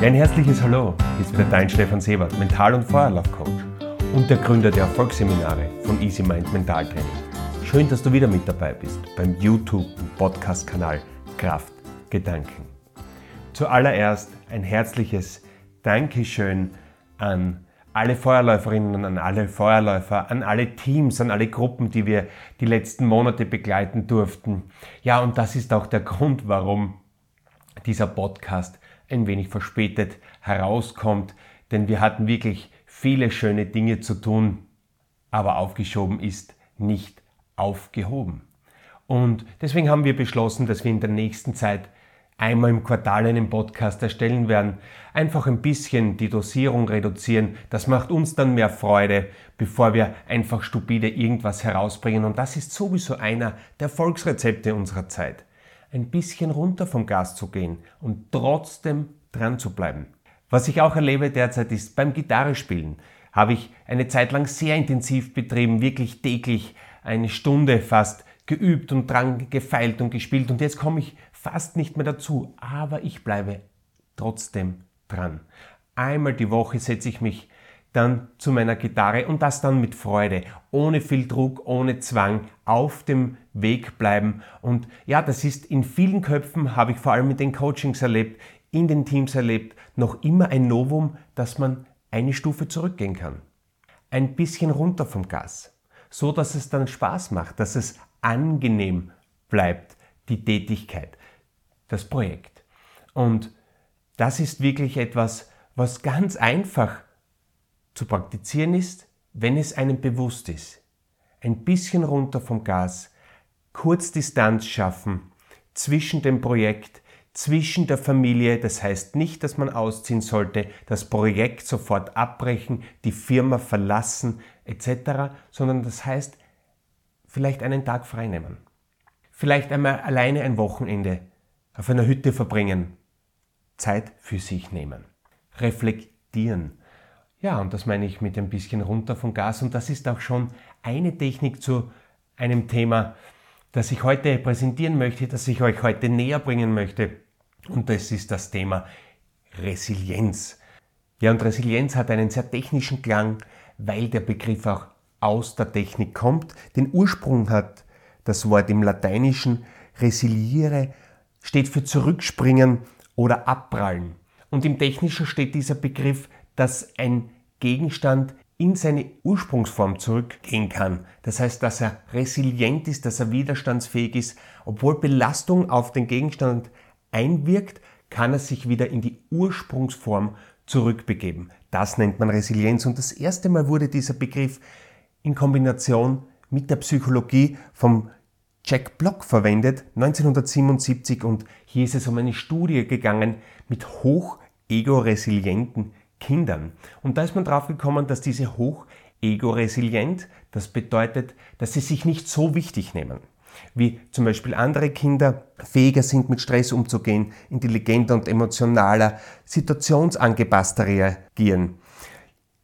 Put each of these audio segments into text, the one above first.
Ja, ein herzliches Hallo. Hier ist wieder dein Stefan Sebert, Mental- und Feuerlaufcoach und der Gründer der Erfolgsseminare von Easy Mind Mental Training. Schön, dass du wieder mit dabei bist beim YouTube- und Podcast-Kanal Kraft Gedanken. Zuallererst ein herzliches Dankeschön an alle Feuerläuferinnen, an alle Feuerläufer, an alle Teams, an alle Gruppen, die wir die letzten Monate begleiten durften. Ja, und das ist auch der Grund, warum dieser Podcast ein wenig verspätet herauskommt, denn wir hatten wirklich viele schöne Dinge zu tun, aber aufgeschoben ist nicht aufgehoben. Und deswegen haben wir beschlossen, dass wir in der nächsten Zeit einmal im Quartal einen Podcast erstellen werden. Einfach ein bisschen die Dosierung reduzieren. Das macht uns dann mehr Freude, bevor wir einfach stupide irgendwas herausbringen. Und das ist sowieso einer der Erfolgsrezepte unserer Zeit ein bisschen runter vom Gas zu gehen und trotzdem dran zu bleiben. Was ich auch erlebe derzeit ist beim Gitarrespielen. Habe ich eine Zeit lang sehr intensiv betrieben, wirklich täglich eine Stunde fast geübt und dran gefeilt und gespielt und jetzt komme ich fast nicht mehr dazu, aber ich bleibe trotzdem dran. Einmal die Woche setze ich mich dann zu meiner Gitarre und das dann mit Freude, ohne viel Druck, ohne Zwang, auf dem Weg bleiben. Und ja, das ist in vielen Köpfen, habe ich vor allem mit den Coachings erlebt, in den Teams erlebt, noch immer ein Novum, dass man eine Stufe zurückgehen kann. Ein bisschen runter vom Gas, so dass es dann Spaß macht, dass es angenehm bleibt, die Tätigkeit, das Projekt. Und das ist wirklich etwas, was ganz einfach zu praktizieren ist, wenn es einem bewusst ist. Ein bisschen runter vom Gas, kurz Distanz schaffen zwischen dem Projekt, zwischen der Familie. Das heißt nicht, dass man ausziehen sollte, das Projekt sofort abbrechen, die Firma verlassen etc., sondern das heißt vielleicht einen Tag freinehmen. Vielleicht einmal alleine ein Wochenende auf einer Hütte verbringen. Zeit für sich nehmen. Reflektieren. Ja, und das meine ich mit ein bisschen runter vom Gas. Und das ist auch schon eine Technik zu einem Thema, das ich heute präsentieren möchte, das ich euch heute näher bringen möchte. Und das ist das Thema Resilienz. Ja, und Resilienz hat einen sehr technischen Klang, weil der Begriff auch aus der Technik kommt. Den Ursprung hat das Wort im Lateinischen resiliere, steht für zurückspringen oder abprallen. Und im Technischen steht dieser Begriff dass ein Gegenstand in seine Ursprungsform zurückgehen kann. Das heißt, dass er resilient ist, dass er widerstandsfähig ist. Obwohl Belastung auf den Gegenstand einwirkt, kann er sich wieder in die Ursprungsform zurückbegeben. Das nennt man Resilienz. Und das erste Mal wurde dieser Begriff in Kombination mit der Psychologie vom Jack Block verwendet, 1977. Und hier ist es um eine Studie gegangen mit hoch ego-resilienten Kindern. Und da ist man drauf gekommen, dass diese hoch ego-resilient, das bedeutet, dass sie sich nicht so wichtig nehmen, wie zum Beispiel andere Kinder fähiger sind, mit Stress umzugehen, intelligenter und emotionaler, situationsangepasster reagieren,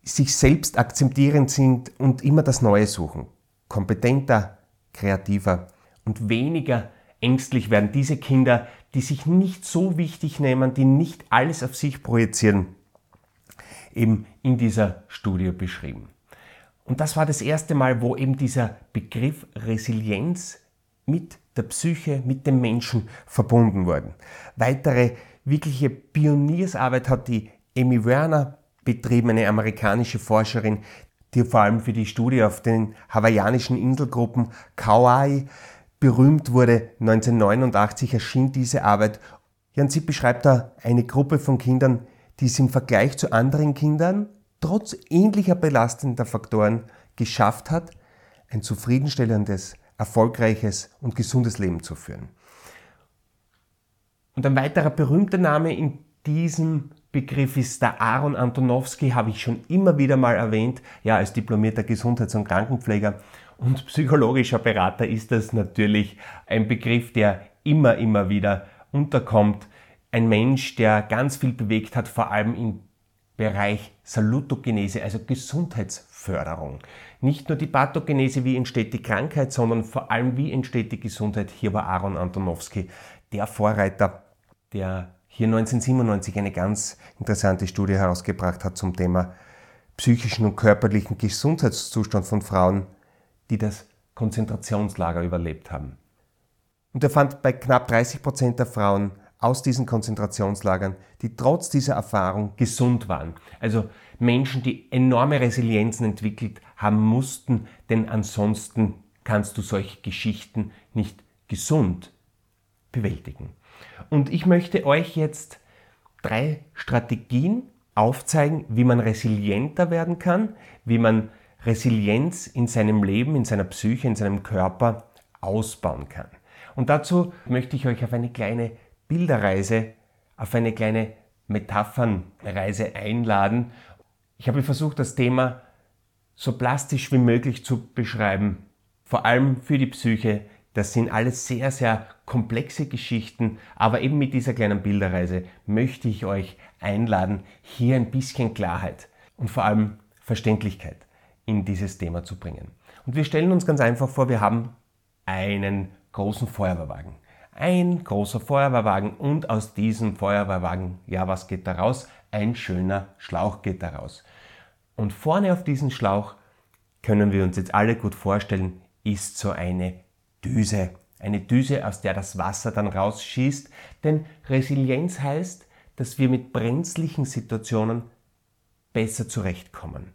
sich selbst akzeptierend sind und immer das Neue suchen, kompetenter, kreativer und weniger ängstlich werden diese Kinder, die sich nicht so wichtig nehmen, die nicht alles auf sich projizieren, eben in dieser Studie beschrieben. Und das war das erste Mal, wo eben dieser Begriff Resilienz mit der Psyche, mit dem Menschen verbunden wurde. Weitere wirkliche Pioniersarbeit hat die Amy Werner betrieben, eine amerikanische Forscherin, die vor allem für die Studie auf den hawaiianischen Inselgruppen Kauai berühmt wurde. 1989 erschien diese Arbeit. Ja, und sie beschreibt da eine Gruppe von Kindern, die es im Vergleich zu anderen Kindern trotz ähnlicher belastender Faktoren geschafft hat, ein zufriedenstellendes, erfolgreiches und gesundes Leben zu führen. Und ein weiterer berühmter Name in diesem Begriff ist der Aaron Antonowski, habe ich schon immer wieder mal erwähnt. Ja, als diplomierter Gesundheits- und Krankenpfleger und psychologischer Berater ist das natürlich ein Begriff, der immer, immer wieder unterkommt ein Mensch, der ganz viel bewegt hat, vor allem im Bereich Salutogenese, also Gesundheitsförderung. Nicht nur die Pathogenese, wie entsteht die Krankheit, sondern vor allem, wie entsteht die Gesundheit. Hier war Aaron Antonowski der Vorreiter, der hier 1997 eine ganz interessante Studie herausgebracht hat zum Thema psychischen und körperlichen Gesundheitszustand von Frauen, die das Konzentrationslager überlebt haben. Und er fand bei knapp 30 Prozent der Frauen aus diesen Konzentrationslagern, die trotz dieser Erfahrung gesund waren. Also Menschen, die enorme Resilienzen entwickelt haben mussten, denn ansonsten kannst du solche Geschichten nicht gesund bewältigen. Und ich möchte euch jetzt drei Strategien aufzeigen, wie man resilienter werden kann, wie man Resilienz in seinem Leben, in seiner Psyche, in seinem Körper ausbauen kann. Und dazu möchte ich euch auf eine kleine Bilderreise, auf eine kleine Metaphernreise einladen. Ich habe versucht, das Thema so plastisch wie möglich zu beschreiben, vor allem für die Psyche. Das sind alles sehr, sehr komplexe Geschichten, aber eben mit dieser kleinen Bilderreise möchte ich euch einladen, hier ein bisschen Klarheit und vor allem Verständlichkeit in dieses Thema zu bringen. Und wir stellen uns ganz einfach vor, wir haben einen großen Feuerwehrwagen. Ein großer Feuerwehrwagen und aus diesem Feuerwehrwagen, ja, was geht da raus? Ein schöner Schlauch geht da raus. Und vorne auf diesem Schlauch können wir uns jetzt alle gut vorstellen, ist so eine Düse. Eine Düse, aus der das Wasser dann rausschießt. Denn Resilienz heißt, dass wir mit brenzlichen Situationen besser zurechtkommen.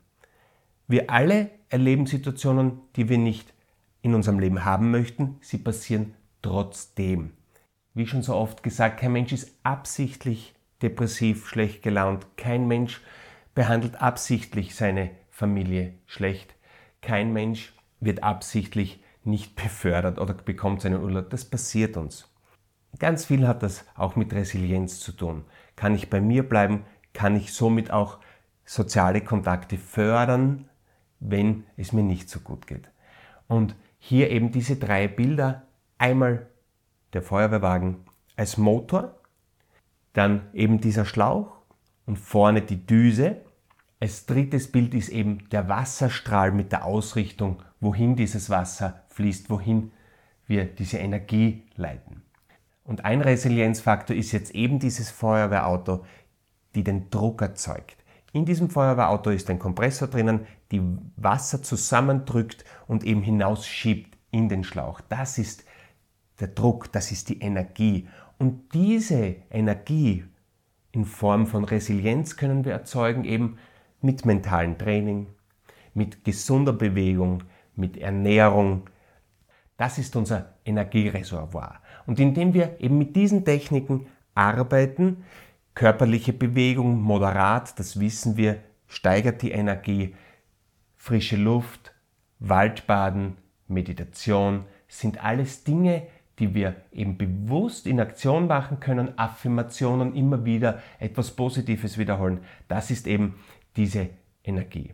Wir alle erleben Situationen, die wir nicht in unserem Leben haben möchten. Sie passieren trotzdem. Wie schon so oft gesagt, kein Mensch ist absichtlich depressiv, schlecht gelaunt. Kein Mensch behandelt absichtlich seine Familie schlecht. Kein Mensch wird absichtlich nicht befördert oder bekommt seinen Urlaub. Das passiert uns. Ganz viel hat das auch mit Resilienz zu tun. Kann ich bei mir bleiben? Kann ich somit auch soziale Kontakte fördern, wenn es mir nicht so gut geht? Und hier eben diese drei Bilder. Einmal der Feuerwehrwagen als Motor, dann eben dieser Schlauch und vorne die Düse. Als drittes Bild ist eben der Wasserstrahl mit der Ausrichtung, wohin dieses Wasser fließt, wohin wir diese Energie leiten. Und ein Resilienzfaktor ist jetzt eben dieses Feuerwehrauto, die den Druck erzeugt. In diesem Feuerwehrauto ist ein Kompressor drinnen, die Wasser zusammendrückt und eben hinausschiebt in den Schlauch. Das ist der Druck, das ist die Energie. Und diese Energie in Form von Resilienz können wir erzeugen eben mit mentalem Training, mit gesunder Bewegung, mit Ernährung. Das ist unser Energiereservoir. Und indem wir eben mit diesen Techniken arbeiten, körperliche Bewegung moderat, das wissen wir, steigert die Energie, frische Luft, Waldbaden, Meditation sind alles Dinge, die wir eben bewusst in Aktion machen können, Affirmationen immer wieder, etwas Positives wiederholen. Das ist eben diese Energie.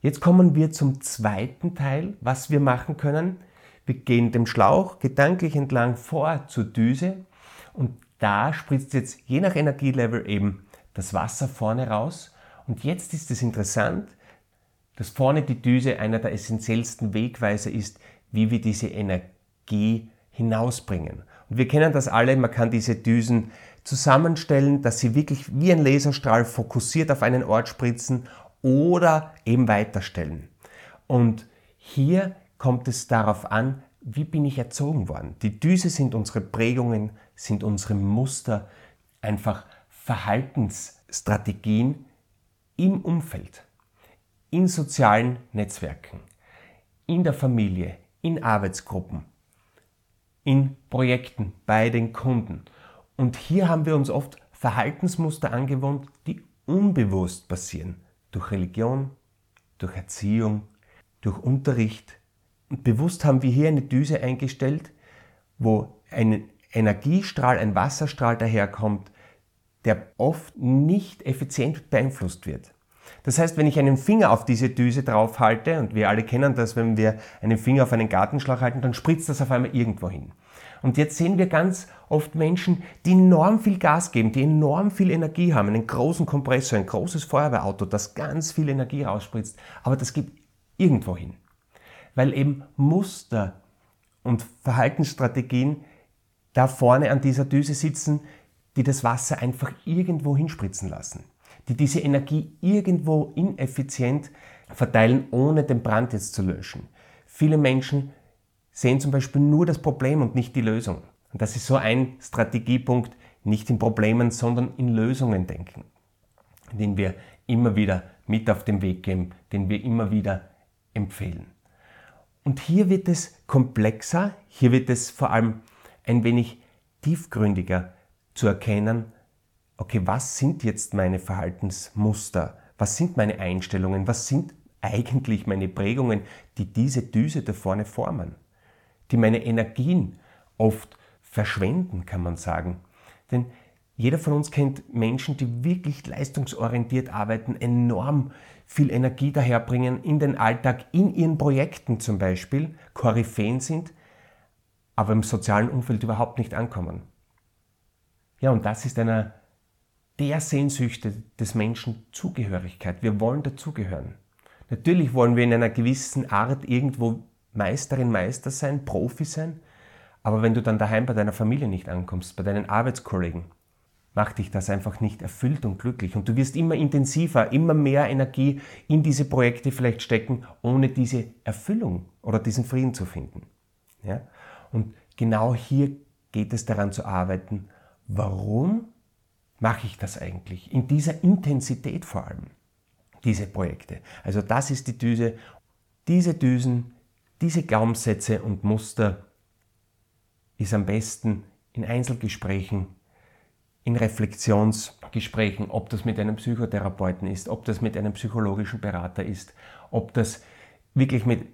Jetzt kommen wir zum zweiten Teil, was wir machen können. Wir gehen dem Schlauch gedanklich entlang vor zur Düse und da spritzt jetzt je nach Energielevel eben das Wasser vorne raus. Und jetzt ist es interessant, dass vorne die Düse einer der essentiellsten Wegweiser ist, wie wir diese Energie hinausbringen. Und wir kennen das alle, man kann diese Düsen zusammenstellen, dass sie wirklich wie ein Laserstrahl fokussiert auf einen Ort spritzen oder eben weiterstellen. Und hier kommt es darauf an, wie bin ich erzogen worden. Die Düse sind unsere Prägungen, sind unsere Muster, einfach Verhaltensstrategien im Umfeld, in sozialen Netzwerken, in der Familie, in Arbeitsgruppen, in Projekten bei den Kunden. Und hier haben wir uns oft Verhaltensmuster angewohnt, die unbewusst passieren. Durch Religion, durch Erziehung, durch Unterricht. Und bewusst haben wir hier eine Düse eingestellt, wo ein Energiestrahl, ein Wasserstrahl daherkommt, der oft nicht effizient beeinflusst wird. Das heißt, wenn ich einen Finger auf diese Düse drauf halte, und wir alle kennen das, wenn wir einen Finger auf einen Gartenschlauch halten, dann spritzt das auf einmal irgendwo hin. Und jetzt sehen wir ganz oft Menschen, die enorm viel Gas geben, die enorm viel Energie haben, einen großen Kompressor, ein großes Feuerwehrauto, das ganz viel Energie rausspritzt, aber das geht irgendwo hin. Weil eben Muster und Verhaltensstrategien da vorne an dieser Düse sitzen, die das Wasser einfach irgendwo hinspritzen lassen, die diese Energie irgendwo ineffizient verteilen, ohne den Brand jetzt zu löschen. Viele Menschen sehen zum Beispiel nur das Problem und nicht die Lösung. Und das ist so ein Strategiepunkt, nicht in Problemen, sondern in Lösungen denken, den wir immer wieder mit auf den Weg geben, den wir immer wieder empfehlen. Und hier wird es komplexer, hier wird es vor allem ein wenig tiefgründiger zu erkennen, okay, was sind jetzt meine Verhaltensmuster? Was sind meine Einstellungen? Was sind eigentlich meine Prägungen, die diese Düse da vorne formen? Die meine Energien oft verschwenden, kann man sagen. Denn jeder von uns kennt Menschen, die wirklich leistungsorientiert arbeiten, enorm viel Energie daherbringen in den Alltag, in ihren Projekten zum Beispiel, Koryphäen sind, aber im sozialen Umfeld überhaupt nicht ankommen. Ja, und das ist einer der Sehnsüchte des Menschen Zugehörigkeit. Wir wollen dazugehören. Natürlich wollen wir in einer gewissen Art irgendwo Meisterin, Meister sein, Profi sein, aber wenn du dann daheim bei deiner Familie nicht ankommst, bei deinen Arbeitskollegen, macht dich das einfach nicht erfüllt und glücklich. Und du wirst immer intensiver, immer mehr Energie in diese Projekte vielleicht stecken, ohne diese Erfüllung oder diesen Frieden zu finden. Ja? Und genau hier geht es daran zu arbeiten, warum mache ich das eigentlich? In dieser Intensität vor allem, diese Projekte. Also das ist die Düse. Diese Düsen, diese Glaubenssätze und Muster ist am besten in Einzelgesprächen in Reflexionsgesprächen, ob das mit einem Psychotherapeuten ist, ob das mit einem psychologischen Berater ist, ob das wirklich mit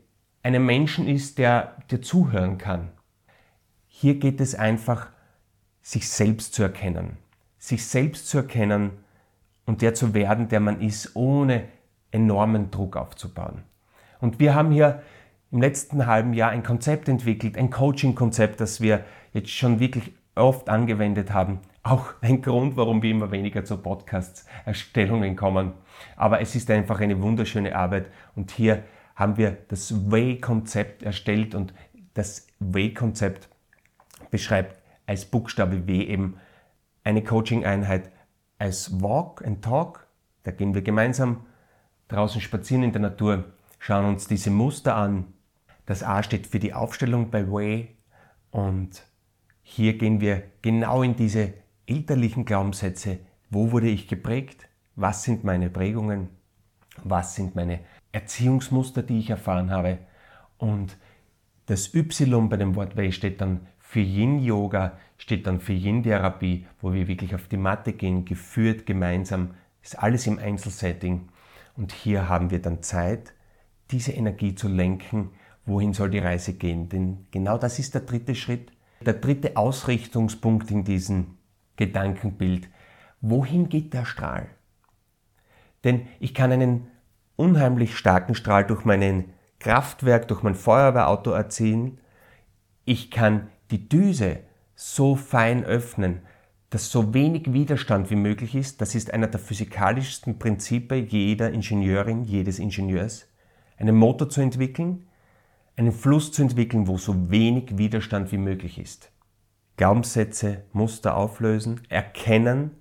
einem Menschen ist, der dir zuhören kann. Hier geht es einfach, sich selbst zu erkennen. Sich selbst zu erkennen und der zu werden, der man ist, ohne enormen Druck aufzubauen. Und wir haben hier im letzten halben Jahr ein Konzept entwickelt, ein Coaching-Konzept, das wir jetzt schon wirklich oft angewendet haben, auch ein Grund, warum wir immer weniger zu Podcast-Erstellungen kommen. Aber es ist einfach eine wunderschöne Arbeit und hier haben wir das Way-Konzept erstellt und das Way-Konzept beschreibt als Buchstabe W eben eine Coaching-Einheit als Walk and Talk. Da gehen wir gemeinsam draußen spazieren in der Natur, schauen uns diese Muster an. Das A steht für die Aufstellung bei Way und hier gehen wir genau in diese elterlichen Glaubenssätze, wo wurde ich geprägt, was sind meine Prägungen, was sind meine Erziehungsmuster, die ich erfahren habe. Und das Y bei dem Wort Wei steht dann für Yin-Yoga, steht dann für Yin-Therapie, wo wir wirklich auf die Matte gehen, geführt, gemeinsam, ist alles im Einzelsetting. Und hier haben wir dann Zeit, diese Energie zu lenken, wohin soll die Reise gehen. Denn genau das ist der dritte Schritt, der dritte Ausrichtungspunkt in diesem Gedankenbild. Wohin geht der Strahl? Denn ich kann einen unheimlich starken Strahl durch mein Kraftwerk, durch mein Feuerwehrauto erzielen. Ich kann die Düse so fein öffnen, dass so wenig Widerstand wie möglich ist. Das ist einer der physikalischsten Prinzipien jeder Ingenieurin, jedes Ingenieurs. Einen Motor zu entwickeln, einen Fluss zu entwickeln, wo so wenig Widerstand wie möglich ist. Glaubenssätze, Muster auflösen, erkennen,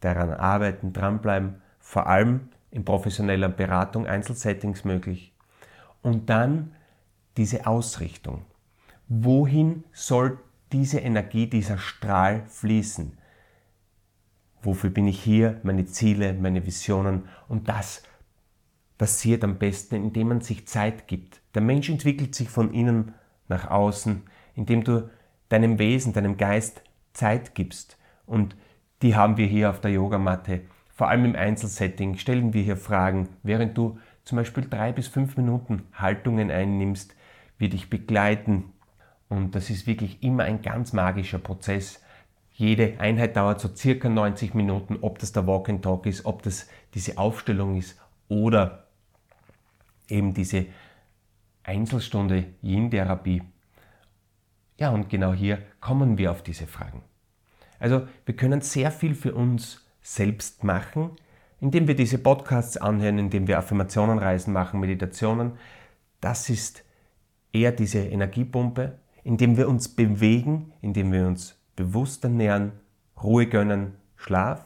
daran arbeiten, dranbleiben, vor allem in professioneller Beratung, Einzelsettings möglich. Und dann diese Ausrichtung. Wohin soll diese Energie, dieser Strahl fließen? Wofür bin ich hier? Meine Ziele, meine Visionen. Und das passiert am besten, indem man sich Zeit gibt. Der Mensch entwickelt sich von innen nach außen, indem du deinem Wesen, deinem Geist Zeit gibst. Und die haben wir hier auf der Yogamatte. Vor allem im Einzelsetting stellen wir hier Fragen, während du zum Beispiel drei bis fünf Minuten Haltungen einnimmst, wir dich begleiten. Und das ist wirklich immer ein ganz magischer Prozess. Jede Einheit dauert so circa 90 Minuten, ob das der Walk and Talk ist, ob das diese Aufstellung ist oder eben diese Einzelstunde Yin-Therapie. Ja, und genau hier kommen wir auf diese Fragen. Also wir können sehr viel für uns selbst machen, indem wir diese Podcasts anhören, indem wir Affirmationenreisen machen, Meditationen. Das ist eher diese Energiepumpe, indem wir uns bewegen, indem wir uns bewusst ernähren Ruhe gönnen, Schlaf.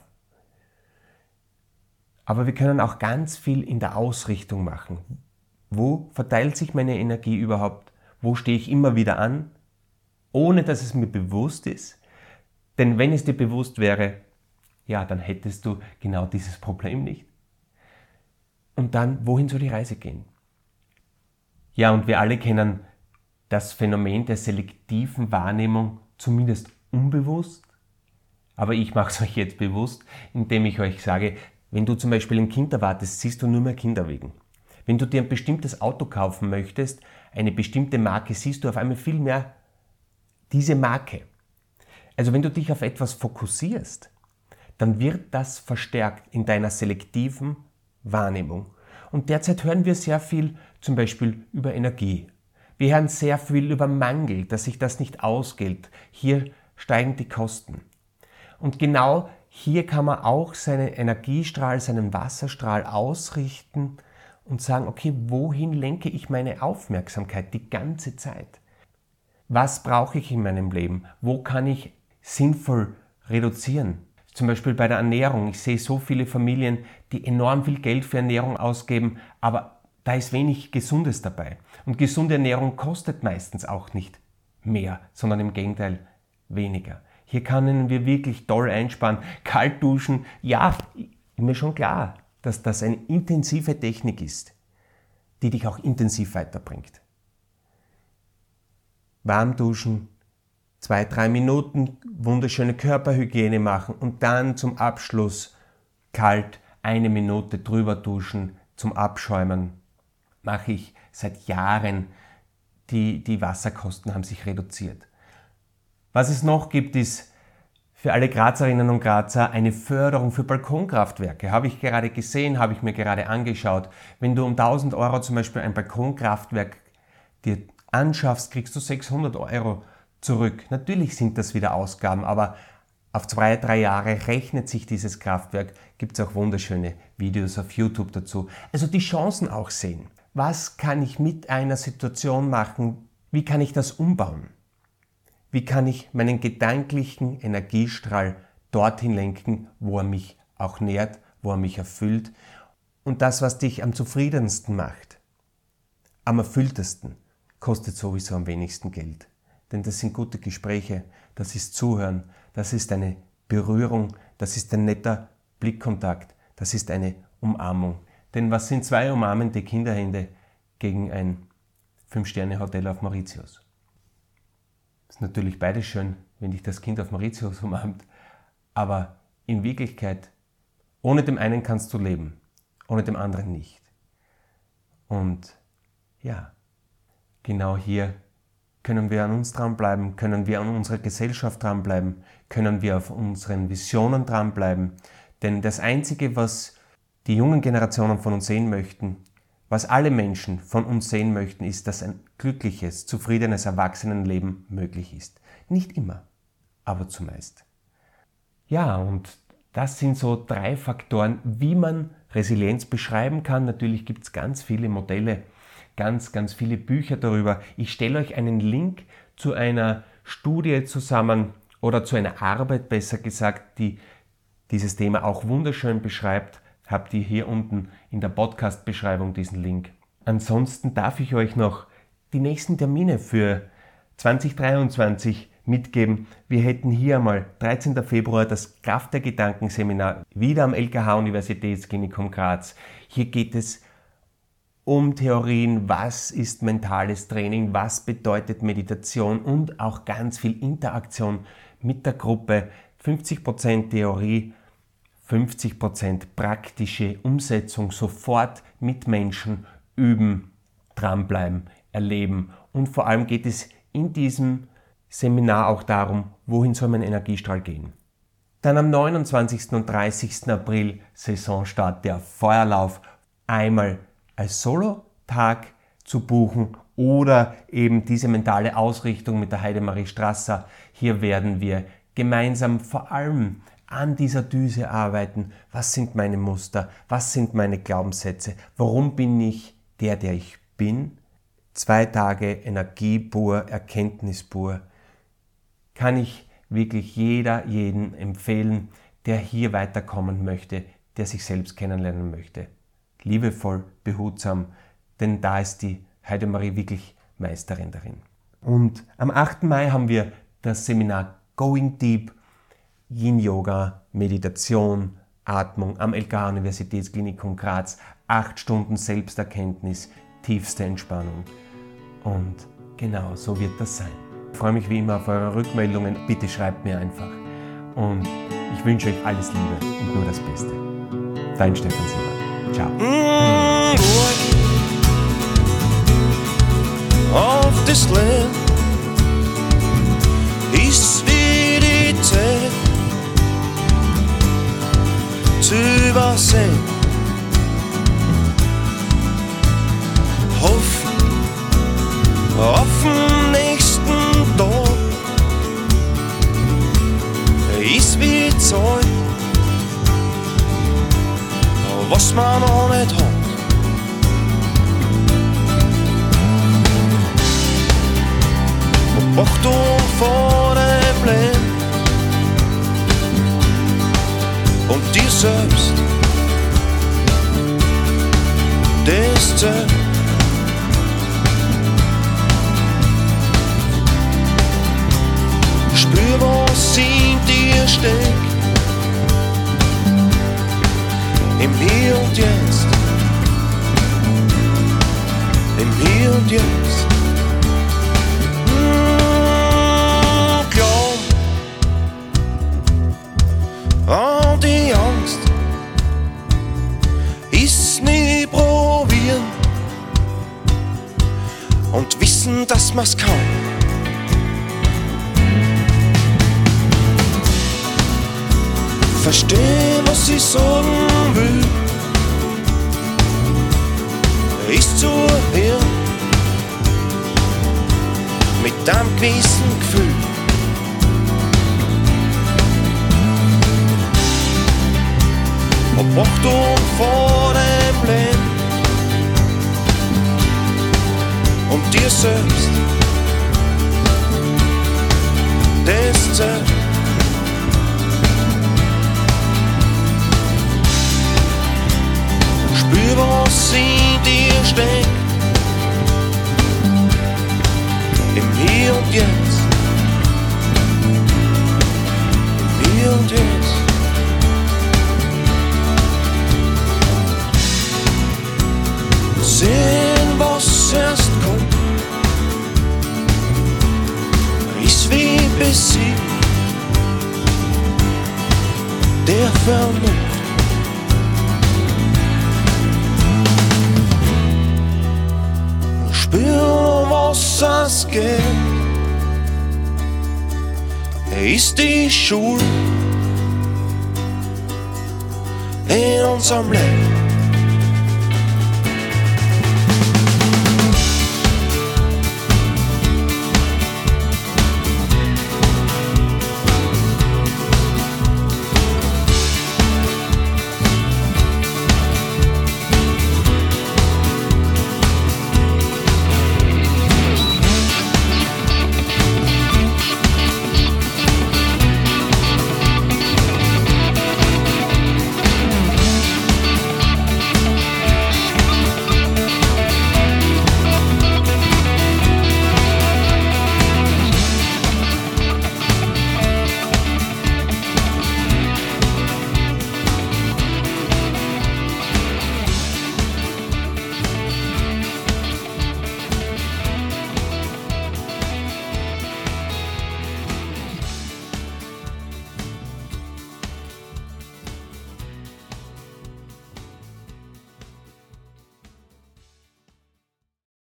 Aber wir können auch ganz viel in der Ausrichtung machen. Wo verteilt sich meine Energie überhaupt? Wo stehe ich immer wieder an? Ohne dass es mir bewusst ist. Denn wenn es dir bewusst wäre, ja, dann hättest du genau dieses Problem nicht. Und dann, wohin soll die Reise gehen? Ja, und wir alle kennen das Phänomen der selektiven Wahrnehmung zumindest unbewusst. Aber ich mache es euch jetzt bewusst, indem ich euch sage, wenn du zum Beispiel ein Kind erwartest, siehst du nur mehr Kinder wegen. Wenn du dir ein bestimmtes Auto kaufen möchtest, eine bestimmte Marke, siehst du auf einmal viel mehr diese Marke. Also wenn du dich auf etwas fokussierst, dann wird das verstärkt in deiner selektiven Wahrnehmung. Und derzeit hören wir sehr viel zum Beispiel über Energie. Wir hören sehr viel über Mangel, dass sich das nicht ausgeht. Hier steigen die Kosten. Und genau hier kann man auch seinen Energiestrahl, seinen Wasserstrahl ausrichten und sagen, okay, wohin lenke ich meine Aufmerksamkeit die ganze Zeit? Was brauche ich in meinem Leben? Wo kann ich sinnvoll reduzieren? Zum Beispiel bei der Ernährung. Ich sehe so viele Familien, die enorm viel Geld für Ernährung ausgeben, aber da ist wenig Gesundes dabei. Und gesunde Ernährung kostet meistens auch nicht mehr, sondern im Gegenteil weniger. Hier können wir wirklich toll einsparen. Kalt duschen, ja, mir schon klar, dass das eine intensive Technik ist, die dich auch intensiv weiterbringt. Warm duschen, zwei, drei Minuten wunderschöne Körperhygiene machen und dann zum Abschluss kalt eine Minute drüber duschen zum Abschäumen. Mache ich seit Jahren. Die, die Wasserkosten haben sich reduziert. Was es noch gibt, ist für alle Grazerinnen und Grazer eine Förderung für Balkonkraftwerke. Habe ich gerade gesehen, habe ich mir gerade angeschaut. Wenn du um 1000 Euro zum Beispiel ein Balkonkraftwerk dir anschaffst, kriegst du 600 Euro zurück. Natürlich sind das wieder Ausgaben, aber auf zwei, drei Jahre rechnet sich dieses Kraftwerk. Gibt es auch wunderschöne Videos auf YouTube dazu. Also die Chancen auch sehen. Was kann ich mit einer Situation machen? Wie kann ich das umbauen? Wie kann ich meinen gedanklichen Energiestrahl dorthin lenken, wo er mich auch nährt, wo er mich erfüllt? Und das, was dich am zufriedensten macht, am erfülltesten, kostet sowieso am wenigsten Geld. Denn das sind gute Gespräche, das ist Zuhören, das ist eine Berührung, das ist ein netter Blickkontakt, das ist eine Umarmung. Denn was sind zwei umarmende Kinderhände gegen ein Fünf-Sterne-Hotel auf Mauritius? Ist natürlich beides schön, wenn dich das Kind auf Mauritius umarmt, aber in Wirklichkeit, ohne dem einen kannst du leben, ohne dem anderen nicht. Und ja, genau hier können wir an uns dranbleiben? Können wir an unserer Gesellschaft dranbleiben? Können wir auf unseren Visionen dranbleiben? Denn das Einzige, was die jungen Generationen von uns sehen möchten, was alle Menschen von uns sehen möchten, ist, dass ein glückliches, zufriedenes Erwachsenenleben möglich ist. Nicht immer, aber zumeist. Ja, und das sind so drei Faktoren, wie man Resilienz beschreiben kann. Natürlich gibt es ganz viele Modelle, ganz, ganz viele Bücher darüber. Ich stelle euch einen Link zu einer Studie zusammen oder zu einer Arbeit, besser gesagt, die dieses Thema auch wunderschön beschreibt. Habt ihr hier unten in der Podcast-Beschreibung diesen Link. Ansonsten darf ich euch noch die nächsten Termine für 2023 mitgeben. Wir hätten hier einmal 13. Februar das Kraft der Gedanken Seminar wieder am LKH Universitätsklinikum Graz. Hier geht es um Theorien, was ist mentales Training, was bedeutet Meditation und auch ganz viel Interaktion mit der Gruppe. 50% Theorie, 50% praktische Umsetzung, sofort mit Menschen üben, dranbleiben, erleben. Und vor allem geht es in diesem Seminar auch darum, wohin soll mein Energiestrahl gehen. Dann am 29. und 30. April Saisonstart der Feuerlauf. Einmal als Solo-Tag zu buchen oder eben diese mentale Ausrichtung mit der Heidemarie Strasser. Hier werden wir gemeinsam vor allem an dieser Düse arbeiten. Was sind meine Muster? Was sind meine Glaubenssätze? Warum bin ich der, der ich bin? Zwei Tage Energie pur, Erkenntnis pur. Kann ich wirklich jeder, jeden empfehlen, der hier weiterkommen möchte, der sich selbst kennenlernen möchte. Liebevoll, behutsam, denn da ist die Heidemarie wirklich Meisterin darin. Und am 8. Mai haben wir das Seminar Going Deep, Yin Yoga, Meditation, Atmung am LK Universitätsklinikum Graz. Acht Stunden Selbsterkenntnis, tiefste Entspannung. Und genau so wird das sein. Ich freue mich wie immer auf eure Rückmeldungen. Bitte schreibt mir einfach. Und ich wünsche euch alles Liebe und nur das Beste. Dein Stefan Sieber. Ciao. Mm, of this land ist wie übersehen. Hoffen auf den nächsten Tag ist wie Zeug, was man noch nicht hat. Achtung vor dem Leben und dir selbst. Zählt. Spür, was in dir steckt. Im Hier und Jetzt. Im Hier und Jetzt. Wissen, dass man's kann. Versteh, was ich sagen will. Ist zu hören mit einem gewissen Gefühl. Ob Achtung vor und dir selbst. Das zählt. Spür, was in dir steckt. Im Hier und Jetzt. Im Hier und Jetzt. Sehen, besiegt der Vernunft. Spür, was es geht, er ist die Schule in unserem Leben.